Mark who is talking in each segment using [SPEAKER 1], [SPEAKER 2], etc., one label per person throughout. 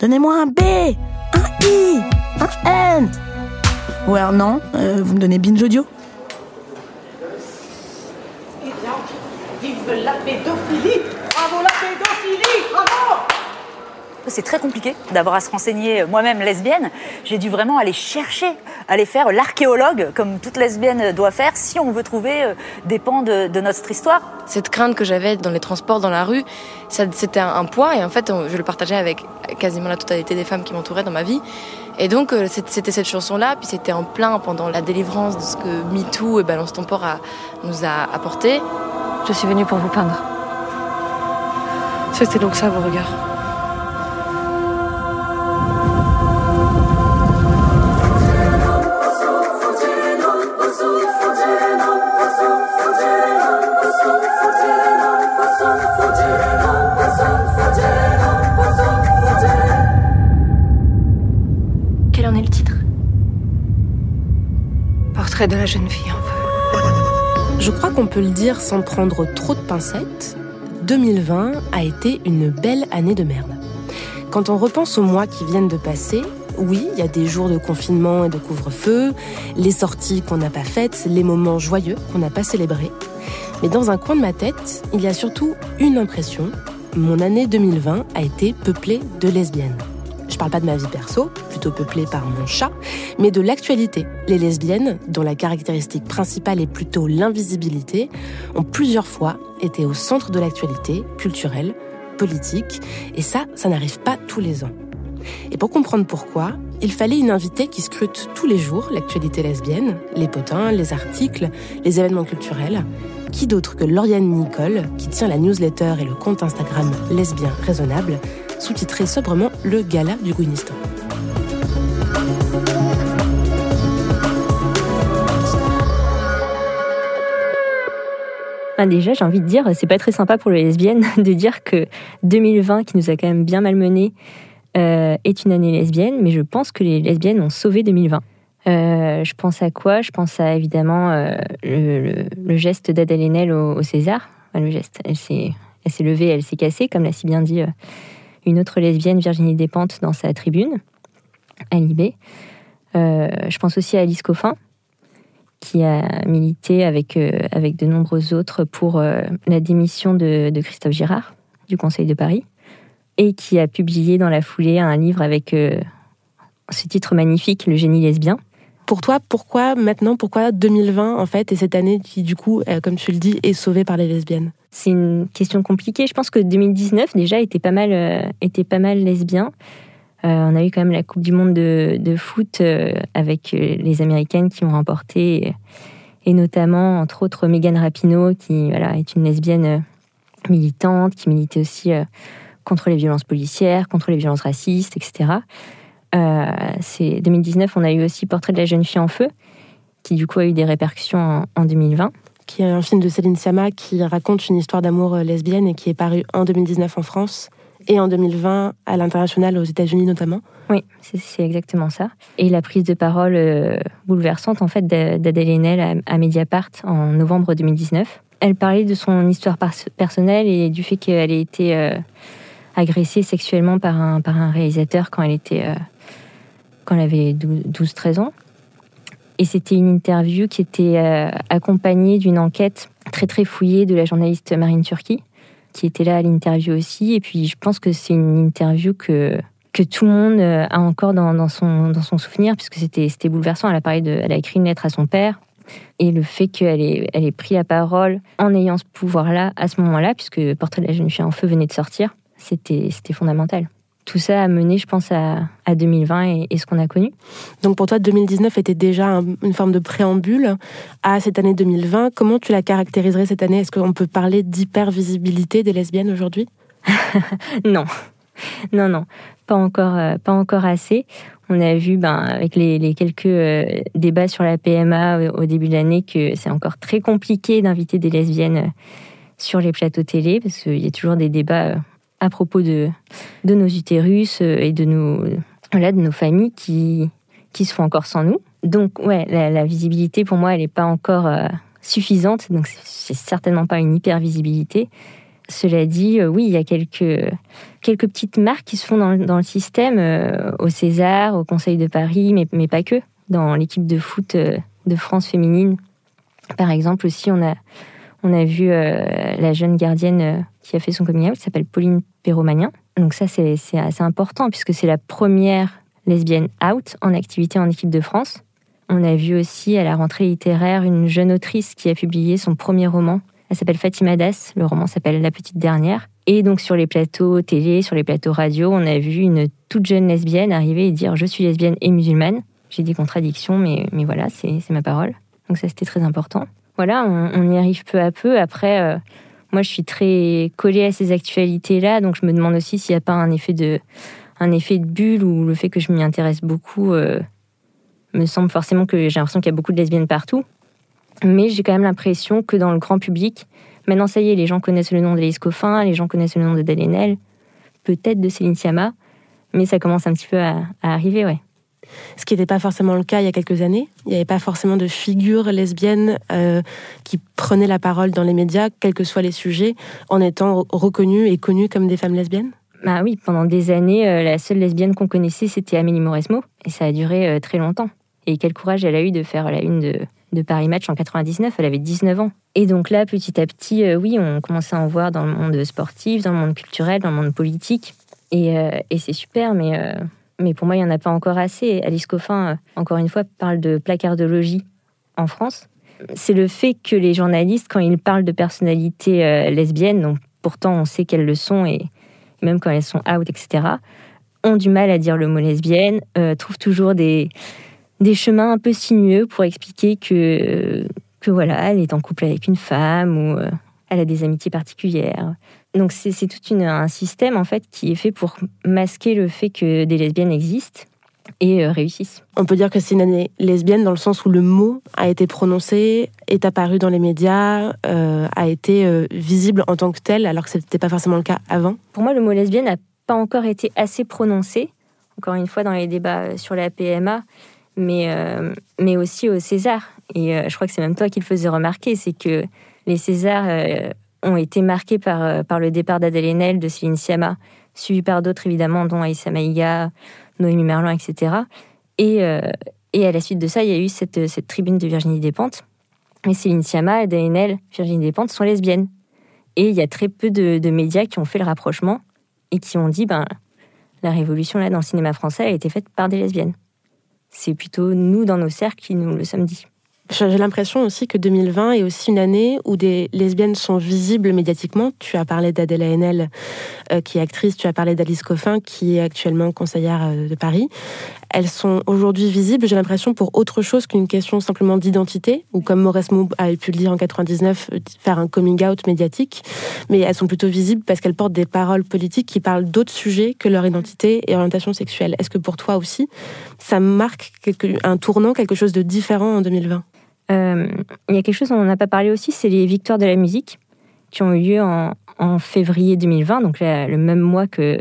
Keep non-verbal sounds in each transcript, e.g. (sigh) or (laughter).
[SPEAKER 1] Donnez-moi un B, un I, un N. Ou alors non, euh, vous me donnez binge audio.
[SPEAKER 2] Eh bien, vive la pédophilie. Bravo la pédophilie. Bravo
[SPEAKER 3] C'est très compliqué d'avoir à se renseigner moi-même lesbienne. J'ai dû vraiment aller chercher, aller faire l'archéologue, comme toute lesbienne doit faire, si on veut trouver euh, des pans de, de notre histoire.
[SPEAKER 4] Cette crainte que j'avais dans les transports, dans la rue, c'était un, un poids et en fait, je le partageais avec quasiment la totalité des femmes qui m'entouraient dans ma vie. Et donc, euh, c'était cette chanson-là, puis c'était en plein pendant la délivrance de ce que MeToo et Balance ton port a- nous a apporté.
[SPEAKER 5] Je suis venue pour vous peindre.
[SPEAKER 4] C'était donc ça vos regards. De la jeune fille en.
[SPEAKER 6] Je crois qu'on peut le dire sans prendre trop de pincettes. 2020 a été une belle année de merde. Quand on repense aux mois qui viennent de passer, oui, il y a des jours de confinement et de couvre-feu, les sorties qu'on n'a pas faites, les moments joyeux qu'on n'a pas célébrés. Mais dans un coin de ma tête, il y a surtout une impression. Mon année 2020 a été peuplée de lesbiennes. Je parle pas de ma vie perso, plutôt peuplée par mon chat, mais de l'actualité. Les lesbiennes, dont la caractéristique principale est plutôt l'invisibilité, ont plusieurs fois été au centre de l'actualité culturelle, politique, et ça, ça n'arrive pas tous les ans. Et pour comprendre pourquoi, il fallait une invitée qui scrute tous les jours l'actualité lesbienne, les potins, les articles, les événements culturels. Qui d'autre que Lauriane Nicole, qui tient la newsletter et le compte Instagram Lesbien Raisonnable, sous-titré sobrement Le Gala du Gouinistan.
[SPEAKER 5] Bah, déjà, j'ai envie de dire, c'est pas très sympa pour les lesbiennes (laughs) de dire que 2020, qui nous a quand même bien malmenés, euh, est une année lesbienne, mais je pense que les lesbiennes ont sauvé 2020. Euh, je pense à quoi? Je pense à évidemment euh, le, geste d'Adèle Haenel au, César. Le geste, elle s'est, levée, elle s'est cassée, comme l'a si bien dit une autre lesbienne, Virginie Despentes, dans sa tribune, à Libé. Euh, je pense aussi à Alice Coffin, qui a milité avec, euh, avec de nombreux autres pour euh, la démission de, Christophe Girard du Conseil de Paris et qui a publié dans la foulée un livre avec ce titre magnifique, Le génie lesbien.
[SPEAKER 6] Pour toi, pourquoi maintenant, pourquoi 2020 en fait, et cette année qui du coup, comme tu le dis, est sauvée par les lesbiennes?
[SPEAKER 5] C'est une question compliquée. Je pense que 2019 déjà était pas mal, euh, était pas mal lesbien. Euh, on a eu quand même la Coupe du Monde de, foot euh, avec les Américaines qui ont remporté, et, notamment, entre autres, Megan Rapinoe, qui voilà, est une lesbienne militante, qui militait aussi contre les violences policières, contre les violences racistes, etc. C'est 2019, on a eu aussi Portrait de la jeune fille en feu, qui du coup a eu des répercussions en 2020.
[SPEAKER 6] Qui est un film de Céline Sciamma qui raconte une histoire d'amour euh, lesbienne et qui est paru en 2019 en France et en 2020 à l'international aux États-Unis notamment.
[SPEAKER 5] Oui, c'est- exactement ça. Et la prise de parole euh, bouleversante en fait d'A- d'Adèle Haenel à, Mediapart en novembre 2019. Elle parlait de son histoire pers- personnelle et du fait qu'elle ait été euh, agressée sexuellement par un, par un réalisateur quand elle était quand elle avait 12-13 ans. Et c'était une interview qui était euh, accompagnée d'une enquête très très fouillée de la journaliste Marine Turki, qui était là à l'interview aussi. Et puis je pense que c'est une interview que que tout le monde euh, a encore dans, son, dans son souvenir, puisque c'était bouleversant. Elle a, parlé de, elle a écrit une lettre à son père. Et le fait qu'elle ait, elle ait pris la parole en ayant ce pouvoir-là, à ce moment-là, puisque Portrait de la jeune fille en feu venait de sortir, c'était fondamental. Tout ça a mené, je pense, à, à 2020 et, et ce qu'on a connu.
[SPEAKER 6] Donc pour toi, 2019 était déjà un- une forme de préambule à cette année 2020. Comment tu la caractériserais cette année? Est-ce qu'on peut parler d'hypervisibilité des lesbiennes aujourd'hui? (laughs)
[SPEAKER 5] Non, non, non, pas encore, pas encore assez. On a vu, ben, avec les, quelques débats sur la PMA au, début de l'année, que c'est encore très compliqué d'inviter des lesbiennes sur les plateaux télé, parce qu'il y a toujours des débats à propos de, de nos utérus et de nos, voilà, de nos familles qui, qui se font encore sans nous. Donc, ouais, la, visibilité, pour moi, elle n'est pas encore euh, suffisante. Donc, c'est certainement pas une hyper visibilité. Cela dit, euh, oui, il y a quelques, quelques petites marques qui se font dans, dans le système, euh, au César, au Conseil de Paris, mais, mais pas que. Dans l'équipe de foot de France féminine, par exemple, aussi, on a, on a vu la jeune gardienne qui a fait son coming out, qui s'appelle Pauline Perromanien. Donc ça, c'est assez important, puisque c'est la première lesbienne out en activité en équipe de France. On a vu aussi à la rentrée littéraire une jeune autrice qui a publié son premier roman. Elle s'appelle Fatima Das, le roman s'appelle La petite dernière. Et donc sur les plateaux télé, sur les plateaux radio, on a vu une toute jeune lesbienne arriver et dire je suis lesbienne et musulmane. J'ai des contradictions, mais, mais voilà, c'est ma parole. Donc ça c'était très important. Voilà, on, y arrive peu à peu. Après, euh, moi je suis très collée à ces actualités-là, donc je me demande aussi s'il n'y a pas un effet de un effet de bulle ou le fait que je m'y intéresse beaucoup euh, me semble forcément que j'ai l'impression qu'il y a beaucoup de lesbiennes partout. Mais j'ai quand même l'impression que dans le grand public, maintenant ça y est, les gens connaissent le nom de Lise Coffin, les gens connaissent le nom de Dalenel, peut-être de Céline Sciamma, mais ça commence un petit peu à, arriver, ouais.
[SPEAKER 6] Ce qui n'était pas forcément le cas il y a quelques années. Il n'y avait pas forcément de figures lesbiennes euh, qui prenaient la parole dans les médias, quels que soient les sujets, en étant reconnues et connues comme des femmes lesbiennes
[SPEAKER 5] bah oui, pendant des années, euh, la seule lesbienne qu'on connaissait, c'était Amélie Mauresmo, et ça a duré euh, très longtemps. Et quel courage elle a eu de faire la une de, Paris Match en 99, elle avait 19 ans. Et donc là, petit à petit, oui, on commençait à en voir dans le monde sportif, dans le monde culturel, dans le monde politique. Et, c'est super, mais, mais pour moi, il n'y en a pas encore assez. Alice Coffin, encore une fois, parle de placardologie en France. C'est le fait que les journalistes, quand ils parlent de personnalités lesbiennes, donc pourtant on sait qu'elles le sont et, même quand elles sont out, etc., ont du mal à dire le mot lesbienne, euh, trouvent toujours des, des chemins un peu sinueux pour expliquer que, que voilà, elle est en couple avec une femme ou euh, elle a des amitiés particulières. Donc c'est tout une, un système en fait qui est fait pour masquer le fait que des lesbiennes existent et euh, réussissent.
[SPEAKER 6] On peut dire que c'est une année lesbienne dans le sens où le mot a été prononcé, est apparu dans les médias, euh, a été euh, visible en tant que tel, alors que ce n'était pas forcément le cas avant.
[SPEAKER 5] Pour moi, le mot lesbienne n'a pas encore été assez prononcé, encore une fois dans les débats sur la PMA, mais, mais aussi au César. Et je crois que c'est même toi qui le faisais remarquer, c'est que les Césars ont été marqués par, par le départ d'Adèle Haenel, de Céline Sciamma, suivi par d'autres évidemment, dont Aïssa Maïga, Noémie Merlan, etc. Euh, et, à la suite de ça, il y a eu cette, tribune de Virginie Despentes. Mais Céline Sciamma, DNL, Virginie Despentes sont lesbiennes. Et il y a très peu de, médias qui ont fait le rapprochement et qui ont dit ben, la révolution là dans le cinéma français a été faite par des lesbiennes. C'est plutôt nous, dans nos cercles, qui nous le sommes dit.
[SPEAKER 6] J'ai l'impression aussi que 2020 est aussi une année où des lesbiennes sont visibles médiatiquement. Tu as parlé d'Adèle Haenel, euh, qui est actrice, tu as parlé d'Alice Coffin, qui est actuellement conseillère euh, de Paris. Elles sont aujourd'hui visibles, j'ai l'impression, pour autre chose qu'une question simplement d'identité, ou comme Maurice Moub avait pu le dire en 99, euh, faire un coming out médiatique. Mais elles sont plutôt visibles parce qu'elles portent des paroles politiques qui parlent d'autres sujets que leur identité et orientation sexuelle. Est-ce que pour toi aussi, ça marque un tournant, quelque chose de différent en 2020
[SPEAKER 5] euh, il y a quelque chose dont on n'a pas parlé aussi, c'est les victoires de la musique qui ont eu lieu en, février 2020, donc le même mois que,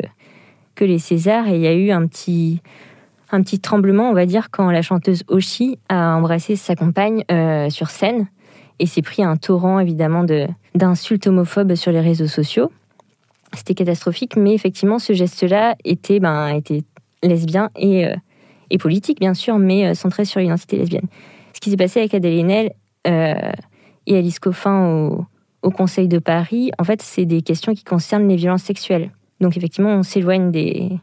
[SPEAKER 5] que les Césars. Et il y a eu un petit, un petit tremblement, on va dire, quand la chanteuse Oshi a embrassé sa compagne euh, sur scène et s'est pris un torrent, évidemment, d'insultes homophobes sur les réseaux sociaux. C'était catastrophique, mais effectivement, ce geste-là était, ben, était lesbien et, euh, et politique, bien sûr, mais centré sur l'identité lesbienne ce qui s'est passé avec Adèle Haenel euh, et Alice Coffin au, Conseil de Paris, en fait, c'est des questions qui concernent les violences sexuelles. Donc effectivement, on s'éloigne des,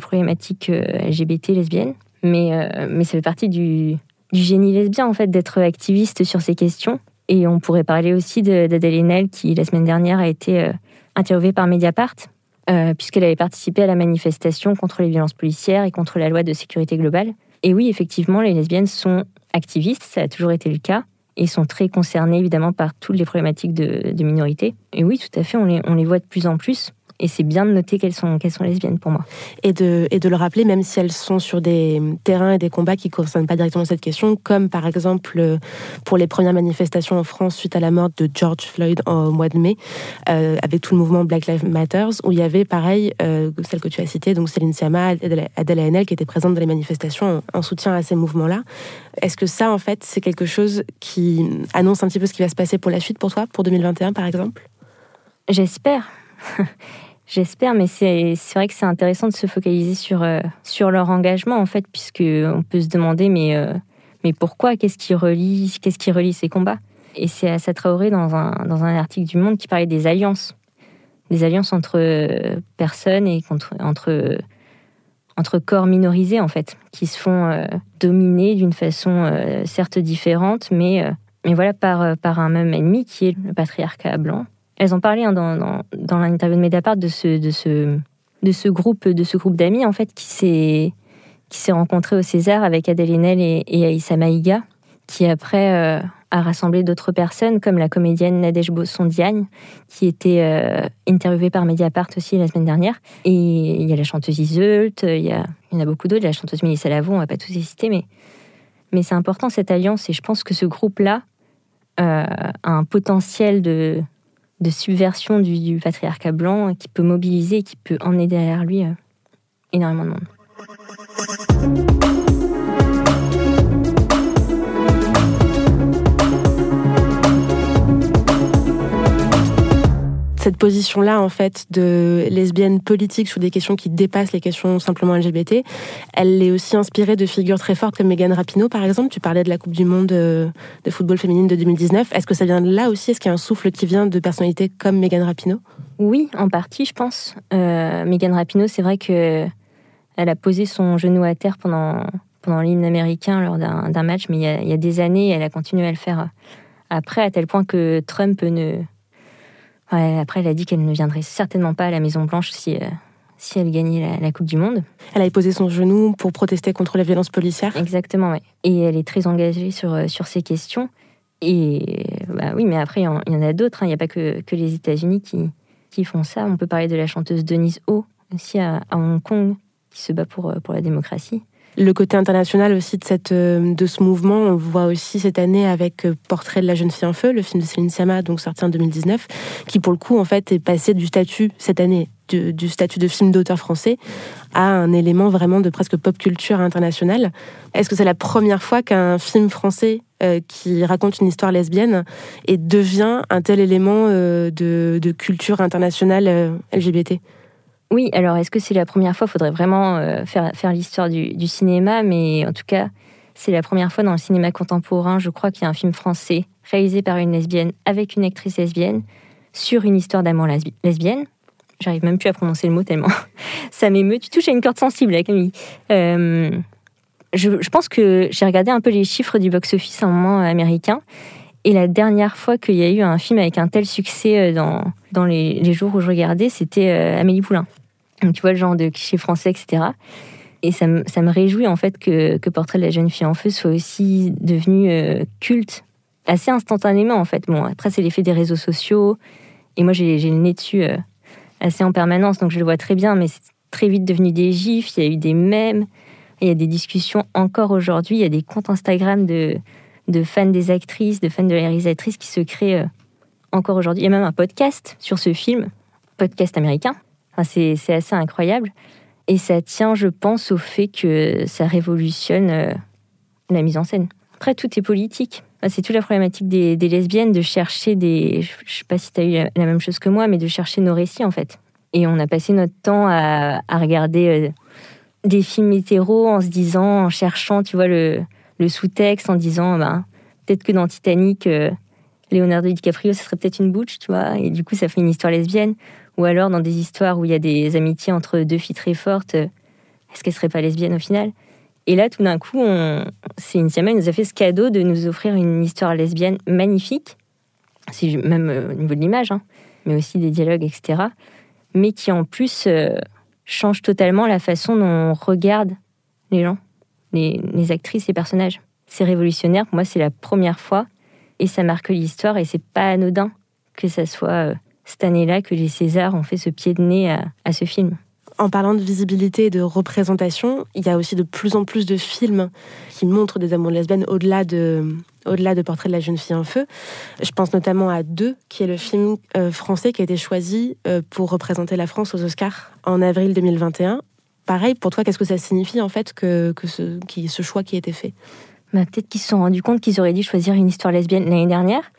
[SPEAKER 5] problématiques euh, LGBT lesbiennes, mais, euh, mais ça fait partie du, génie lesbien, en fait, d'être activiste sur ces questions. Et on pourrait parler aussi d'Adèle Haenel, qui, la semaine dernière, a été interviewée par Mediapart, puisqu'elle avait participé à la manifestation contre les violences policières et contre la loi de sécurité globale. Et oui, effectivement, les lesbiennes sont activistes, ça a toujours été le cas, et sont très concernés évidemment par toutes les problématiques de, minorités. Et oui, tout à fait, on les voit de plus en plus. Et c'est bien de noter qu'elles sont, qu'elles sont lesbiennes pour moi.
[SPEAKER 6] Et de, et de le rappeler, même si elles sont sur des terrains et des combats qui ne concernent pas directement cette question, comme par exemple euh, pour les premières manifestations en France suite à la mort de George Floyd au mois de mai, euh, avec tout le mouvement Black Lives Matter, où il y avait pareil, euh, celle que tu as citée, donc Céline Sciamma, Adèle Haenel, qui étaient présentes dans les manifestations en, en soutien à ces mouvements-là. Est-ce que ça, en fait, c'est quelque chose qui annonce un petit peu ce qui va se passer pour la suite pour toi, pour 2021 par exemple?
[SPEAKER 5] J'espère. (laughs) J'espère, mais c'est vrai que c'est intéressant de se focaliser sur, euh, sur leur engagement, en fait, puisqu'on peut se demander, mais, euh, mais pourquoi? Qu'est-ce qui, relie, qui relie ces combats? Et c'est Assa Traoré, dans un, dans un article du Monde, qui parlait des alliances. Des alliances entre euh, personnes et contre, entre, entre corps minorisés, en fait, qui se font dominer d'une façon certes différente, mais, mais voilà, par, par un même ennemi qui est le patriarcat blanc elles ont parlé hein, dans, dans, dans l'interview de Mediapart de ce, de ce, de ce groupe, de ce groupe d'amis en fait qui s'est qui s'est rencontré au César avec Adèle Haenel et, et Aïssa Maïga, qui après euh, a rassemblé d'autres personnes comme la comédienne Nadège Bosson-Diagne, qui était euh, interviewée par Mediapart aussi la semaine dernière. Et il y a la chanteuse Iseult, il y, a, il y en a beaucoup d'autres, la chanteuse Mélissa Lavo, on va pas tous les citer, mais, mais c'est important cette alliance et je pense que ce groupe-là euh, a un potentiel de, de subversion du, patriarcat blanc qui peut mobiliser, qui peut emmener derrière lui euh, énormément de monde.
[SPEAKER 6] Cette position-là, en fait, de lesbienne politique sur des questions qui dépassent les questions simplement LGBT, elle est aussi inspirée de figures très fortes comme Megan Rapinoe, par exemple. Tu parlais de la Coupe du Monde euh, de football féminine de 2019. Est-ce que ça vient de là aussi? Est-ce qu'il y a un souffle qui vient de personnalités comme Megan Rapinoe?
[SPEAKER 5] Oui, en partie, je pense. Euh, Megan Rapinoe, c'est vrai que elle a posé son genou à terre pendant, pendant l'hymne américain lors d'un match, mais il y, a, il y a des années, elle a continué à le faire après, à tel point que Trump ne après, elle a dit qu'elle ne viendrait certainement pas à la Maison Blanche si, euh, si elle gagnait la, Coupe du Monde.
[SPEAKER 6] Elle a posé son genou pour protester contre la violence policière.
[SPEAKER 5] Exactement, oui. Et elle est très engagée sur, euh, sur ces questions. Et bah oui, mais après, il y, en a d'autres. Hein. Il n'y a pas que, que les États-Unis qui, qui font ça. On peut parler de la chanteuse Denise Ho, aussi à, à Hong Kong, qui se bat pour, euh, pour la démocratie
[SPEAKER 6] le côté international aussi de, cette, euh, de ce mouvement, on le voit aussi cette année avec euh, Portrait de la jeune fille en feu, le film de Céline Sciamma, donc sorti en 2019, qui pour le coup en fait est passé du statut cette année du, statut de film d'auteur français à un élément vraiment de presque pop culture internationale. Est-ce que c'est la première fois qu'un film français euh, qui raconte une histoire lesbienne et devient un tel élément de, de, culture internationale LGBT
[SPEAKER 5] oui, alors est-ce que c'est la première fois faudrait vraiment euh, faire, faire l'histoire du, cinéma, mais en tout cas, c'est la première fois dans le cinéma contemporain, je crois qu'il y a un film français réalisé par une lesbienne avec une actrice lesbienne sur une histoire d'amour lesbienne. J'arrive même plus à prononcer le mot tellement (laughs) ça m'émeut. Tu touches à une corde sensible, là, Camille. Euh, je, pense que j'ai regardé un peu les chiffres du box-office à moment américain. Et la dernière fois qu'il y a eu un film avec un tel succès euh, dans, dans les, jours où je regardais, c'était Amélie Poulain. Donc, tu vois, le genre de cliché français, etc. Et ça, ça me réjouit en fait que, que, Portrait de la jeune fille en feu soit aussi devenu euh, culte assez instantanément en fait. Bon, après, c'est l'effet des réseaux sociaux. Et moi, j'ai le nez dessus euh, assez en permanence, donc je le vois très bien, mais c'est très vite devenu des gifs. Il y a eu des mèmes. Il y a des discussions encore aujourd'hui. Il y a des comptes Instagram de, de fans des actrices, de fans de la réalisatrice qui se créent euh, encore aujourd'hui. Il y a même un podcast sur ce film, podcast américain, c'est assez incroyable. Et ça tient, je pense, au fait que ça révolutionne euh, la mise en scène. Après, tout est politique. C'est toute la problématique des, lesbiennes de chercher des. Je sais pas si tu as eu la, même chose que moi, mais de chercher nos récits, en fait. Et on a passé notre temps à, regarder euh, des films hétéros en se disant, en cherchant, tu vois, le, sous-texte, en disant, ben, peut-être que dans Titanic, euh, Leonardo DiCaprio, ce serait peut-être une butch, tu vois, et du coup, ça fait une histoire lesbienne. Ou alors dans des histoires où il y a des amitiés entre deux filles très fortes, euh, est-ce qu'elle serait pas lesbienne au final? Et là, tout d'un coup, on... c'est Intiama nous a fait ce cadeau de nous offrir une histoire lesbienne magnifique, même euh, au niveau de l'image, hein, mais aussi des dialogues, etc. Mais qui en plus change totalement la façon dont on regarde les gens, les, actrices, les personnages. C'est révolutionnaire. Pour moi, c'est la première fois et ça marque l'histoire et c'est pas anodin que ça soit cette année-là que les Césars ont fait ce pied de nez à, ce film.
[SPEAKER 6] En parlant de visibilité et de représentation, il y a aussi de plus en plus de films qui montrent des amours lesbiennes au-delà de, au-delà de Portrait de la jeune fille en feu. Je pense notamment à Deux, qui est le film euh, français qui a été choisi euh, pour représenter la France aux Oscars en avril 2021. Pareil, pour toi, qu'est-ce que ça signifie en fait que, que ce, choix qui a été fait?
[SPEAKER 5] Bah, Peut-être qu'ils se sont rendus compte qu'ils auraient dû choisir une histoire lesbienne l'année dernière.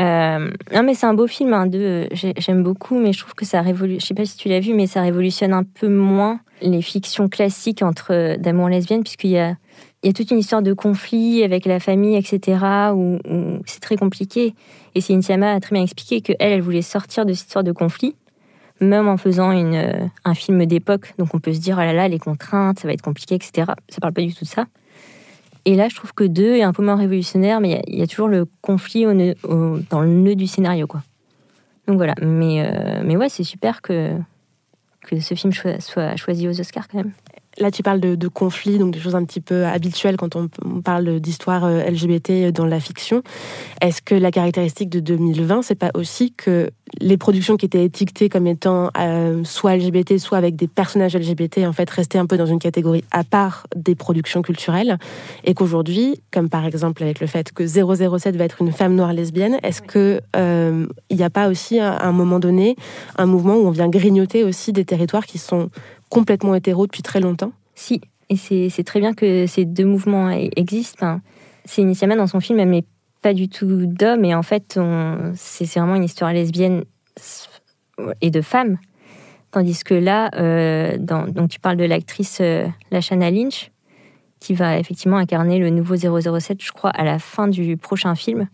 [SPEAKER 5] Euh, non, mais c'est un beau film, hein, deux. J'aime beaucoup, mais je trouve que ça révolutionne. Je sais pas si tu l'as vu, mais ça révolutionne un peu moins les fictions classiques entre d'amour lesbienne, puisqu'il y a, toute une histoire de conflit avec la famille, etc., où, c'est très compliqué. Et Cynthia a très bien expliqué qu'elle, elle voulait sortir de cette histoire de conflit, même en faisant une, euh, un film d'époque. Donc on peut se dire, oh là là, les contraintes, ça va être compliqué, etc. Ça parle pas du tout de ça. Et là, je trouve que deux est un peu moins révolutionnaire, mais il y, a toujours le conflit dans le nœud du scénario, quoi. Donc voilà. Mais, euh, mais ouais, c'est super que, que ce film soit choisi aux Oscars quand même.
[SPEAKER 6] Là, tu parles de, de, conflits, donc des choses un petit peu habituelles quand on, parle d'histoire euh, LGBT dans la fiction. Est-ce que la caractéristique de 2020, c'est pas aussi que les productions qui étaient étiquetées comme étant euh, soit LGBT, soit avec des personnages LGBT, en fait, restaient un peu dans une catégorie à part des productions culturelles, et qu'aujourd'hui, comme par exemple avec le fait que 007 va être une femme noire lesbienne, est-ce que euh, il n'y a pas aussi à un moment donné un mouvement où on vient grignoter aussi des territoires qui sont complètement hétéro depuis très longtemps
[SPEAKER 5] Si, et c'est très bien que ces deux mouvements existent. c'est initialement dans son film, elle n'est pas du tout d'homme, et en fait, c'est vraiment une histoire lesbienne et de femme. Tandis que là, euh, donc tu parles de l'actrice euh, Lashana Lynch, qui va effectivement incarner le nouveau 007, je crois, à la fin du prochain film.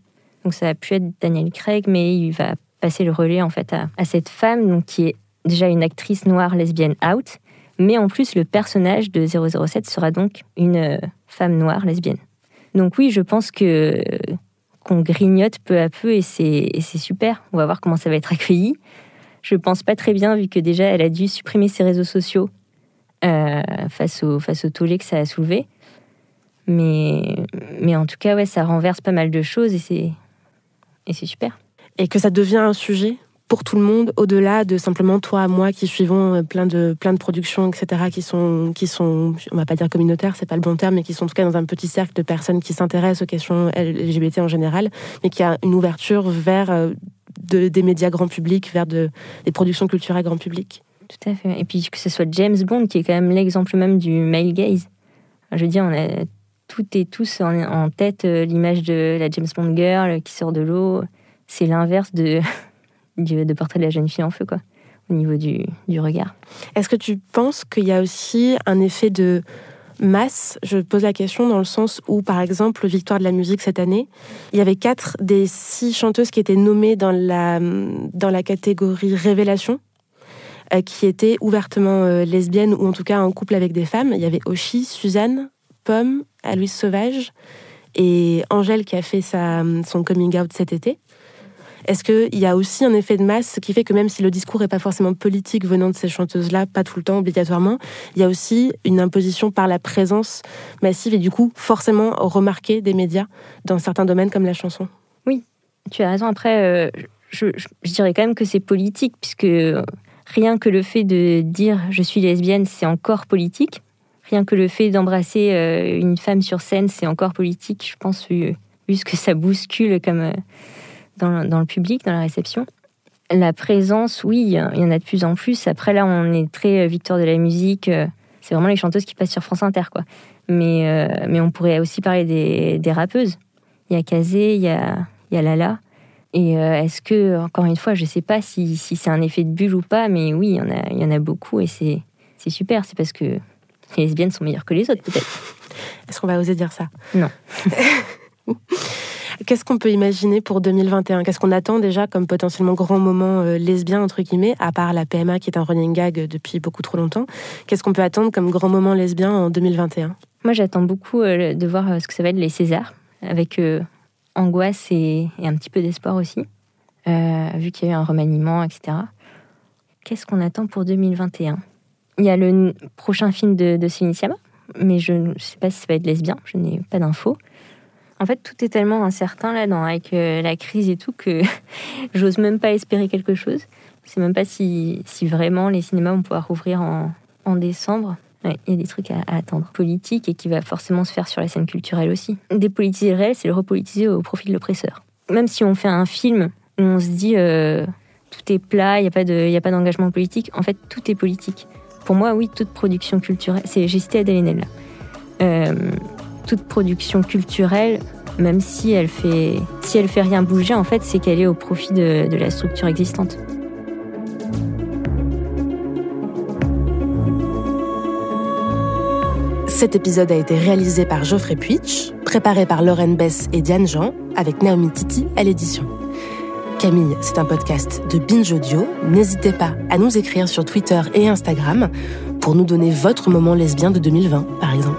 [SPEAKER 5] Donc ça a pu être Daniel Craig, mais il va passer le relais en fait à, à cette femme donc, qui est déjà une actrice noire lesbienne out, mais en plus, le personnage de 007 sera donc une euh, femme noire lesbienne. Donc oui, je pense que qu'on grignote peu à peu et c'est super. On va voir comment ça va être accueilli. Je pense pas très bien vu que déjà elle a dû supprimer ses réseaux sociaux euh, face au tollé que ça a soulevé. Mais en tout cas ouais, ça renverse pas mal de choses et c'est super.
[SPEAKER 6] Et que ça devient un sujet? Pour tout le monde, au-delà de simplement toi, moi, qui suivons euh, plein de, plein de productions, etc., qui sont, qui sont, on va pas dire communautaires, c'est pas le bon terme, mais qui sont en tout cas dans un petit cercle de personnes qui s'intéressent aux questions LGBT en général, mais qui a une ouverture vers euh, des médias grand public, vers de, des productions culturelles grand public.
[SPEAKER 5] Tout à fait. Et puis que ce soit James Bond, qui est quand même l'exemple même du male gaze. Je veux dire, on a toutes et tous en, en tête euh, l'image de la James Bond girl qui sort de l'eau. C'est l'inverse de (laughs) de de la jeune fille en feu, quoi, au niveau du, du regard.
[SPEAKER 6] Est-ce que tu penses qu'il y a aussi un effet de masse? Je pose la question dans le sens où, par exemple, Victoire de la musique cette année, il y avait quatre des six chanteuses qui étaient nommées dans la, dans la catégorie révélation euh, qui étaient ouvertement euh, lesbiennes ou en tout cas en couple avec des femmes. Il y avait Oshi, Suzanne, Pomme, Aloïs Sauvage et Angèle qui a fait sa, son coming out cet été. Est-ce qu'il y a aussi un effet de masse qui fait que même si le discours n'est pas forcément politique venant de ces chanteuses-là, pas tout le temps obligatoirement, il y a aussi une imposition par la présence massive et du coup forcément remarquée des médias dans certains domaines comme la chanson?
[SPEAKER 5] Oui, tu as raison. Après, euh, je, dirais quand même que c'est politique puisque rien que le fait de dire je suis lesbienne, c'est encore politique. Rien que le fait d'embrasser euh, une femme sur scène, c'est encore politique, je pense, vu, que ça bouscule comme, euh, dans, le public, dans la réception. La présence, oui, il y en a de plus en plus. Après, là, on est très euh, victoire de la musique. Euh, c'est vraiment les chanteuses qui passent sur France Inter, quoi. Mais, euh, mais on pourrait aussi parler des, des rappeuses. Il y a Kazé, il y a, il y a Lala. Et est-ce que, encore une fois, je ne sais pas si, si c'est un effet de bulle ou pas, mais oui, il y en a, il y en a beaucoup et c'est, c'est super. C'est parce que les lesbiennes sont meilleures que les autres, peut-être.
[SPEAKER 6] Est-ce qu'on va oser dire ça?
[SPEAKER 5] Non. (laughs)
[SPEAKER 6] Qu'est-ce qu'on peut imaginer pour 2021 Qu'est-ce qu'on attend déjà comme potentiellement grand moment euh, lesbien, entre guillemets, à part la PMA qui est un running gag depuis beaucoup trop longtemps? Qu'est-ce qu'on peut attendre comme grand moment lesbien en 2021
[SPEAKER 5] Moi, j'attends beaucoup euh, de voir euh, ce que ça va être les Césars, avec angoisse et, un petit peu d'espoir aussi, vu qu'il y a eu un remaniement, etc. Qu'est-ce qu'on attend pour 2021 Il y a le prochain film de, de Céline mais je ne sais pas si ça va être lesbien, je n'ai pas d'infos. En fait, tout est tellement incertain là, dans, avec euh, la crise et tout, que (laughs) j'ose même pas espérer quelque chose. Je sais même pas si, si vraiment les cinémas vont pouvoir rouvrir en, en décembre. Il y a des trucs à, attendre. Politique et qui va forcément se faire sur la scène culturelle aussi. Dépolitiser le réel, c'est le repolitiser au profit de l'oppresseur. Même si on fait un film où on se dit euh, tout est plat, il n'y a pas d'engagement politique, en fait tout est politique. Pour moi, oui, toute production culturelle, j'ai cité Adèle Haenel, euh, toute production culturelle, même si elle fait si elle fait rien bouger, en fait, c'est qu'elle est au profit de la structure existante.
[SPEAKER 6] Cet épisode a été réalisé par Geoffrey Puitch, préparé par Lauren Bess et Diane Jean, avec Naomi Titi à l'édition. Camille, c'est un podcast de Binge Audio. N'hésitez pas à nous écrire sur Twitter et Instagram pour nous donner votre moment lesbien de 2020, par exemple.